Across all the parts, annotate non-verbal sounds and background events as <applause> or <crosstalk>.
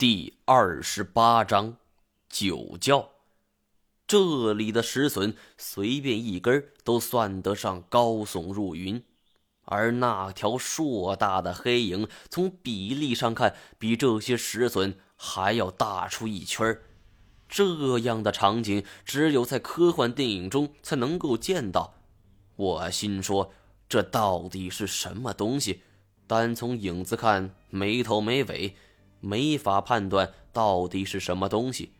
第二十八章酒窖。这里的石笋随便一根都算得上高耸入云，而那条硕大的黑影，从比例上看，比这些石笋还要大出一圈这样的场景，只有在科幻电影中才能够见到。我心说，这到底是什么东西？单从影子看，没头没尾。没法判断到底是什么东西。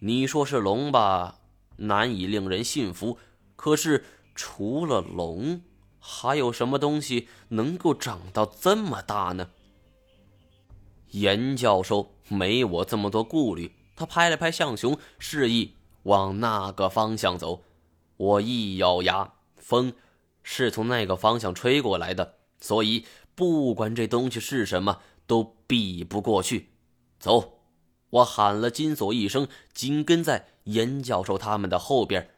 你说是龙吧，难以令人信服。可是除了龙，还有什么东西能够长到这么大呢？严教授没我这么多顾虑，他拍了拍象雄，示意往那个方向走。我一咬牙，风是从那个方向吹过来的，所以不管这东西是什么。都避不过去，走！我喊了金锁一声，紧跟在严教授他们的后边。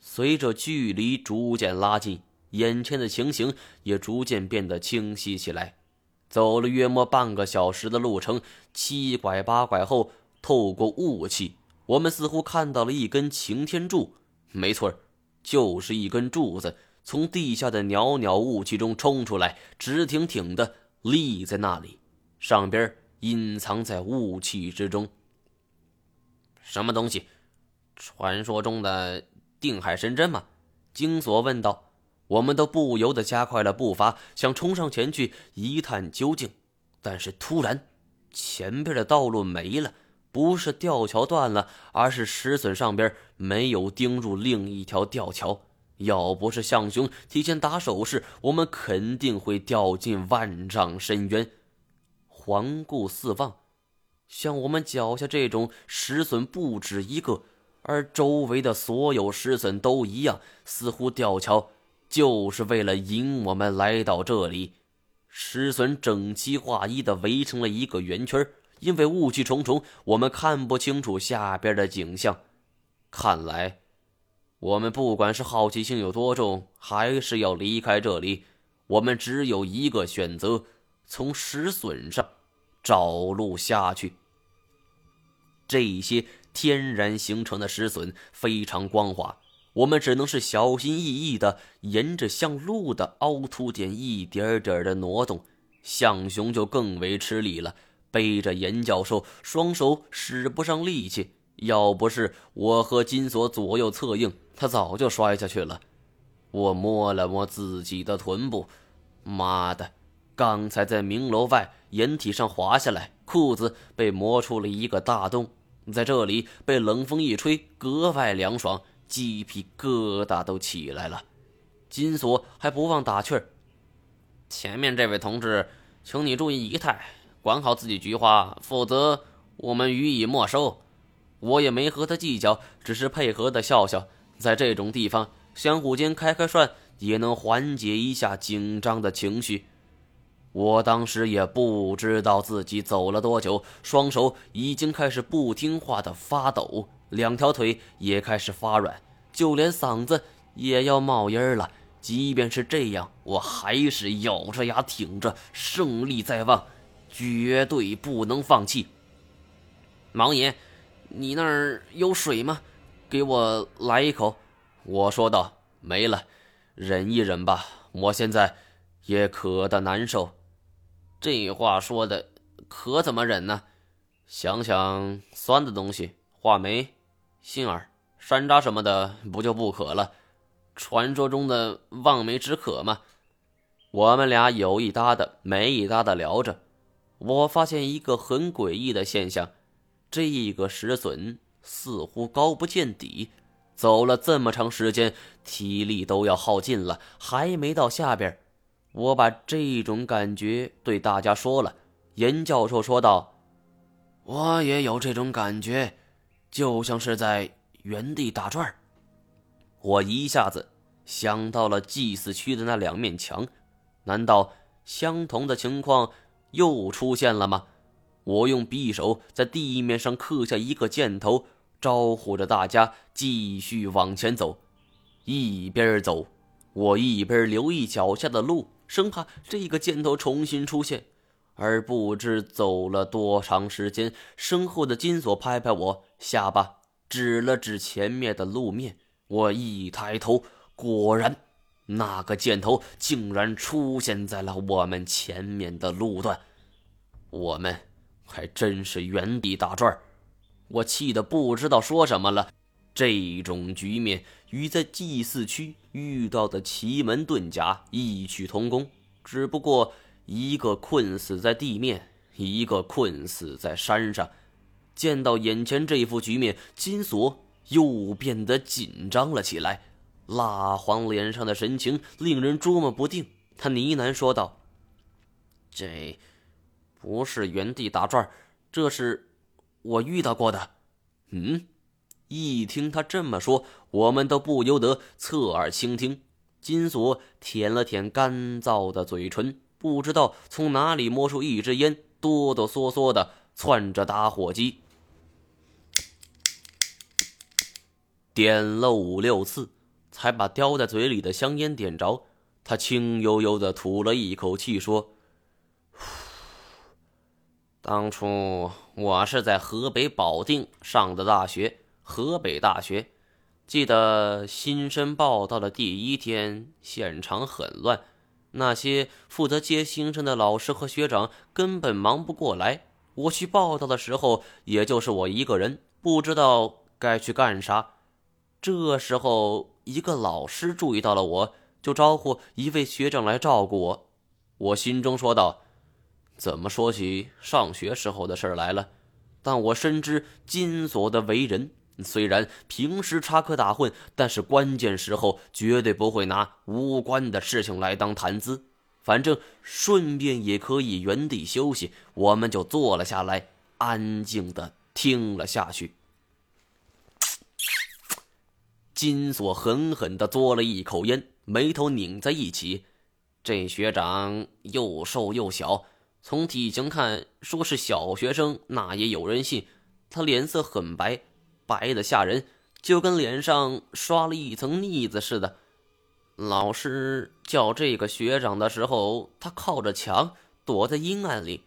随着距离逐渐拉近，眼前的情形也逐渐变得清晰起来。走了约莫半个小时的路程，七拐八拐后，透过雾气，我们似乎看到了一根擎天柱。没错，就是一根柱子，从地下的袅袅雾气中冲出来，直挺挺的立在那里。上边隐藏在雾气之中。什么东西？传说中的定海神针吗？金锁问道。我们都不由得加快了步伐，想冲上前去一探究竟。但是突然，前边的道路没了，不是吊桥断了，而是石笋上边没有钉入另一条吊桥。要不是向雄提前打手势，我们肯定会掉进万丈深渊。环顾四望，像我们脚下这种石笋不止一个，而周围的所有石笋都一样，似乎吊桥就是为了引我们来到这里。石笋整齐划一的围成了一个圆圈，因为雾气重重，我们看不清楚下边的景象。看来，我们不管是好奇心有多重，还是要离开这里，我们只有一个选择。从石笋上找路下去。这些天然形成的石笋非常光滑，我们只能是小心翼翼的沿着向路的凹凸点一点点的挪动。象雄就更为吃力了，背着严教授，双手使不上力气。要不是我和金锁左右策应，他早就摔下去了。我摸了摸自己的臀部，妈的！刚才在明楼外掩体上滑下来，裤子被磨出了一个大洞，在这里被冷风一吹，格外凉爽，鸡皮疙瘩都起来了。金锁还不忘打趣儿：“前面这位同志，请你注意仪态，管好自己菊花，否则我们予以没收。”我也没和他计较，只是配合的笑笑。在这种地方，相互间开开涮，也能缓解一下紧张的情绪。我当时也不知道自己走了多久，双手已经开始不听话的发抖，两条腿也开始发软，就连嗓子也要冒烟了。即便是这样，我还是咬着牙挺着，胜利在望，绝对不能放弃。盲爷，你那儿有水吗？给我来一口。我说道：“没了，忍一忍吧，我现在也渴得难受。”这话说的可怎么忍呢？想想酸的东西，话梅、杏儿、山楂什么的，不就不渴了？传说中的望梅止渴吗？我们俩有一搭的没一搭的聊着。我发现一个很诡异的现象：这个石笋似乎高不见底，走了这么长时间，体力都要耗尽了，还没到下边。我把这种感觉对大家说了，严教授说道：“我也有这种感觉，就像是在原地打转。”我一下子想到了祭祀区的那两面墙，难道相同的情况又出现了吗？我用匕首在地面上刻下一个箭头，招呼着大家继续往前走。一边走，我一边留意脚下的路。生怕这个箭头重新出现，而不知走了多长时间，身后的金锁拍拍我下巴，指了指前面的路面。我一抬头，果然，那个箭头竟然出现在了我们前面的路段。我们还真是原地打转我气得不知道说什么了。这种局面与在祭祀区遇到的奇门遁甲异曲同工，只不过一个困死在地面，一个困死在山上。见到眼前这副局面，金锁又变得紧张了起来，蜡黄脸上的神情令人捉摸不定。他呢喃说道：“这不是原地打转，这是我遇到过的。”嗯。一听他这么说，我们都不由得侧耳倾听。金锁舔了舔干燥的嘴唇，不知道从哪里摸出一支烟，哆哆嗦嗦的窜着打火机，点了五六次，才把叼在嘴里的香烟点着。他轻悠悠的吐了一口气，说：“ <sighs> 当初我是在河北保定上的大学。”河北大学，记得新生报道的第一天，现场很乱，那些负责接新生的老师和学长根本忙不过来。我去报道的时候，也就是我一个人，不知道该去干啥。这时候，一个老师注意到了我，就招呼一位学长来照顾我。我心中说道：“怎么说起上学时候的事来了？但我深知金锁的为人。”虽然平时插科打诨，但是关键时候绝对不会拿无关的事情来当谈资。反正顺便也可以原地休息，我们就坐了下来，安静的听了下去。金锁狠狠的嘬了一口烟，眉头拧在一起。这学长又瘦又小，从体型看，说是小学生那也有人信。他脸色很白。白的吓人，就跟脸上刷了一层腻子似的。老师叫这个学长的时候，他靠着墙躲在阴暗里，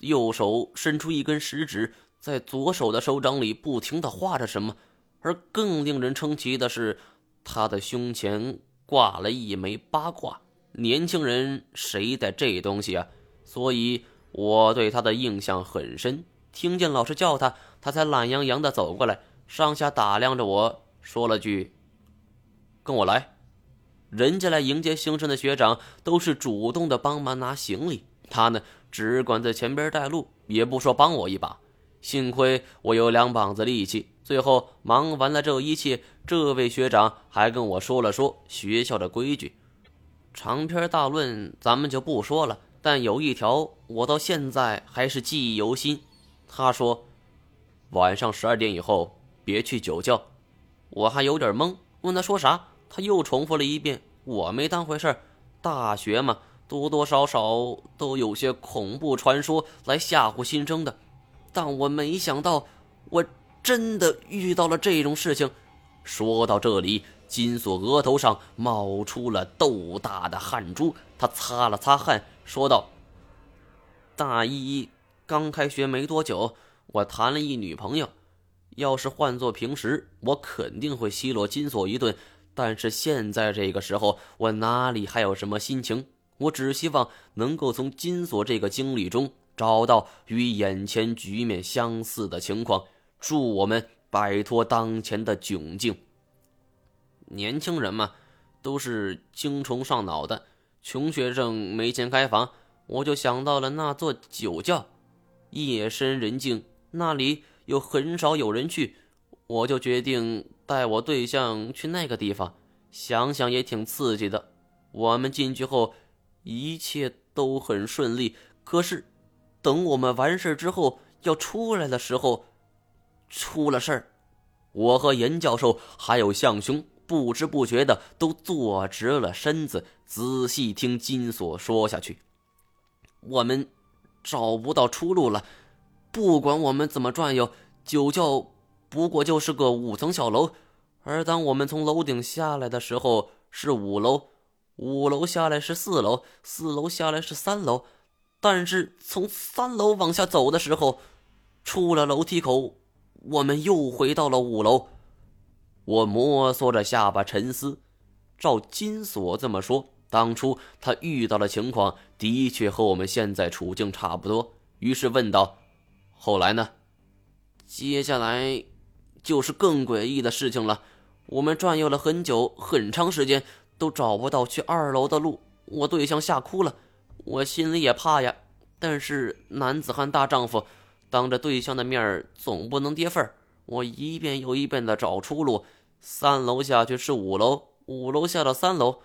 右手伸出一根食指，在左手的手掌里不停地画着什么。而更令人称奇的是，他的胸前挂了一枚八卦。年轻人谁带这东西啊？所以我对他的印象很深。听见老师叫他，他才懒洋洋地走过来。上下打量着我，说了句：“跟我来。”人家来迎接新生的学长都是主动的帮忙拿行李，他呢只管在前边带路，也不说帮我一把。幸亏我有两膀子力气。最后忙完了这一切，这位学长还跟我说了说学校的规矩。长篇大论咱们就不说了，但有一条我到现在还是记忆犹新。他说：“晚上十二点以后。”别去酒窖，我还有点懵，问他说啥，他又重复了一遍，我没当回事儿。大学嘛，多多少少都有些恐怖传说来吓唬新生的，但我没想到，我真的遇到了这种事情。说到这里，金锁额头上冒出了豆大的汗珠，他擦了擦汗，说道：“大一刚开学没多久，我谈了一女朋友。”要是换做平时，我肯定会奚落金锁一顿。但是现在这个时候，我哪里还有什么心情？我只希望能够从金锁这个经历中找到与眼前局面相似的情况，助我们摆脱当前的窘境。年轻人嘛，都是精虫上脑的。穷学生没钱开房，我就想到了那座酒窖，夜深人静，那里。又很少有人去，我就决定带我对象去那个地方。想想也挺刺激的。我们进去后，一切都很顺利。可是，等我们完事之后要出来的时候，出了事儿。我和严教授还有向兄不知不觉的都坐直了身子，仔细听金锁说下去。我们找不到出路了。不管我们怎么转悠，酒窖不过就是个五层小楼，而当我们从楼顶下来的时候是五楼，五楼下来是四楼，四楼下来是三楼，但是从三楼往下走的时候，出了楼梯口，我们又回到了五楼。我摩挲着下巴沉思。照金锁这么说，当初他遇到的情况的确和我们现在处境差不多。于是问道：“后来呢？”接下来就是更诡异的事情了。我们转悠了很久，很长时间都找不到去二楼的路。我对象吓哭了，我心里也怕呀。但是男子汉大丈夫，当着对象的面总不能跌份儿。我一遍又一遍的找出路。三楼下去是五楼，五楼下到三楼，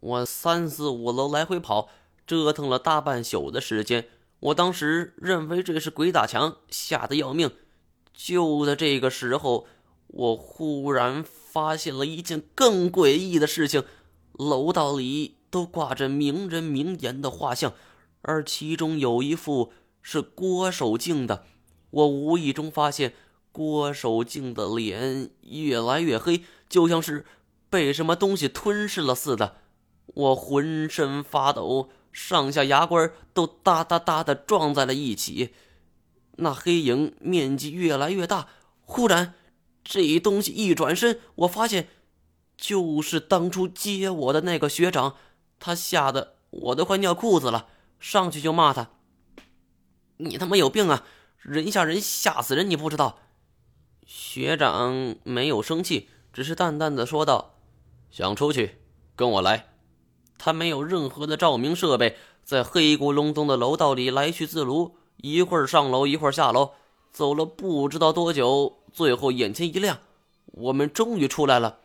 我三四五楼来回跑，折腾了大半宿的时间。我当时认为这是鬼打墙，吓得要命。就在这个时候，我忽然发现了一件更诡异的事情：楼道里。都挂着名人名言的画像，而其中有一幅是郭守敬的。我无意中发现，郭守敬的脸越来越黑，就像是被什么东西吞噬了似的。我浑身发抖，上下牙关都哒哒哒的撞在了一起。那黑影面积越来越大，忽然，这东西一转身，我发现，就是当初接我的那个学长。他吓得我都快尿裤子了，上去就骂他：“你他妈有病啊！人吓人，吓死人！你不知道？”学长没有生气，只是淡淡的说道：“想出去，跟我来。”他没有任何的照明设备，在黑咕隆咚的楼道里来去自如，一会儿上楼，一会儿下楼，走了不知道多久，最后眼前一亮，我们终于出来了。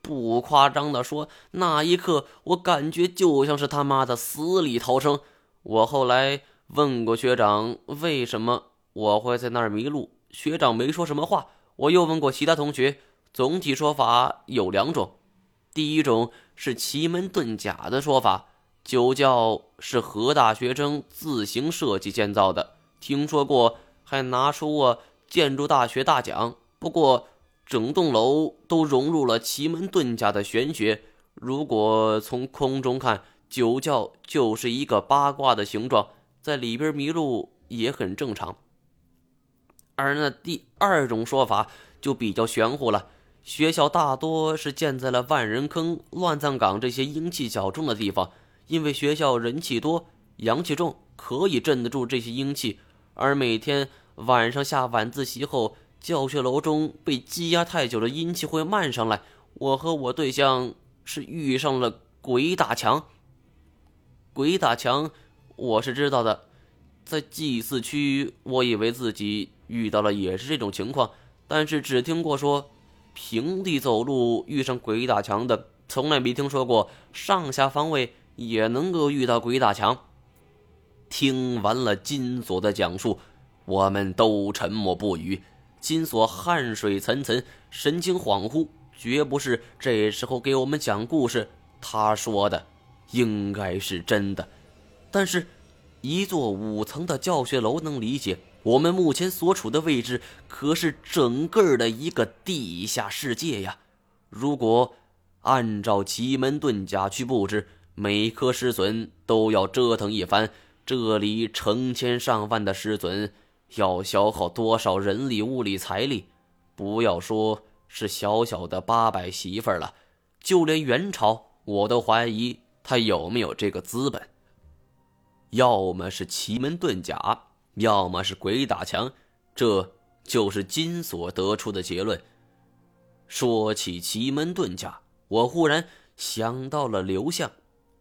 不夸张的说，那一刻我感觉就像是他妈的死里逃生。我后来问过学长，为什么我会在那儿迷路？学长没说什么话。我又问过其他同学，总体说法有两种：第一种是奇门遁甲的说法，酒窖是何大学生自行设计建造的，听说过，还拿出过建筑大学大奖。不过。整栋楼都融入了奇门遁甲的玄学。如果从空中看，酒窖就是一个八卦的形状，在里边迷路也很正常。而那第二种说法就比较玄乎了。学校大多是建在了万人坑、乱葬岗这些阴气较重的地方，因为学校人气多、阳气重，可以镇得住这些阴气。而每天晚上下晚自习后，教学楼中被积压太久的阴气会漫上来，我和我对象是遇上了鬼打墙。鬼打墙，我是知道的，在祭祀区，我以为自己遇到了也是这种情况，但是只听过说平地走路遇上鬼打墙的，从来没听说过上下方位也能够遇到鬼打墙。听完了金锁的讲述，我们都沉默不语。金锁汗水涔涔，神情恍惚，绝不是这时候给我们讲故事。他说的应该是真的，但是，一座五层的教学楼能理解。我们目前所处的位置可是整个的一个地下世界呀！如果按照奇门遁甲去布置，每颗石笋都要折腾一番，这里成千上万的石笋。要消耗多少人力、物力、财力？不要说是小小的八百媳妇了，就连元朝，我都怀疑他有没有这个资本。要么是奇门遁甲，要么是鬼打墙，这就是金锁得出的结论。说起奇门遁甲，我忽然想到了刘向，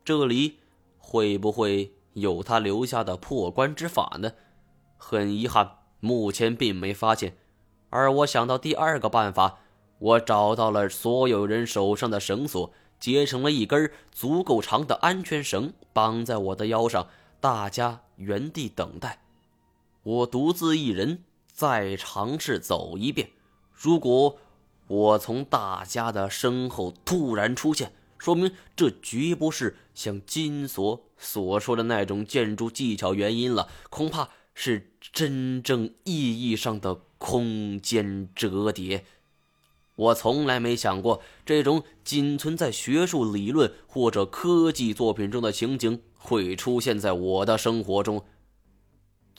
这里会不会有他留下的破关之法呢？很遗憾，目前并没发现。而我想到第二个办法，我找到了所有人手上的绳索，结成了一根足够长的安全绳，绑在我的腰上。大家原地等待，我独自一人再尝试走一遍。如果我从大家的身后突然出现，说明这绝不是像金锁所说的那种建筑技巧原因了，恐怕。是真正意义上的空间折叠。我从来没想过，这种仅存在学术理论或者科技作品中的情景会出现在我的生活中。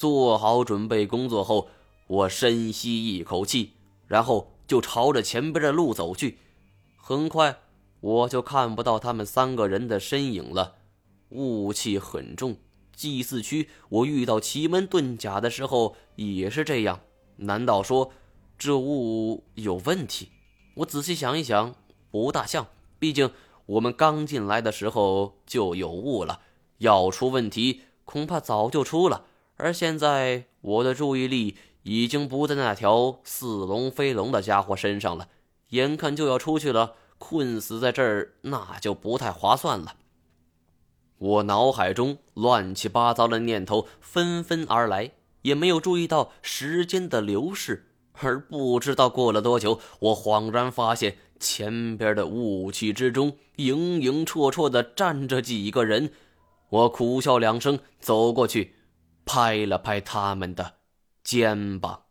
做好准备工作后，我深吸一口气，然后就朝着前边的路走去。很快，我就看不到他们三个人的身影了。雾气很重。祭祀区，我遇到奇门遁甲的时候也是这样。难道说这雾有问题？我仔细想一想，不大像。毕竟我们刚进来的时候就有雾了，要出问题恐怕早就出了。而现在我的注意力已经不在那条似龙非龙的家伙身上了，眼看就要出去了，困死在这儿那就不太划算了。我脑海中乱七八糟的念头纷纷而来，也没有注意到时间的流逝。而不知道过了多久，我恍然发现前边的雾气之中影影绰绰的站着几个人。我苦笑两声，走过去，拍了拍他们的肩膀。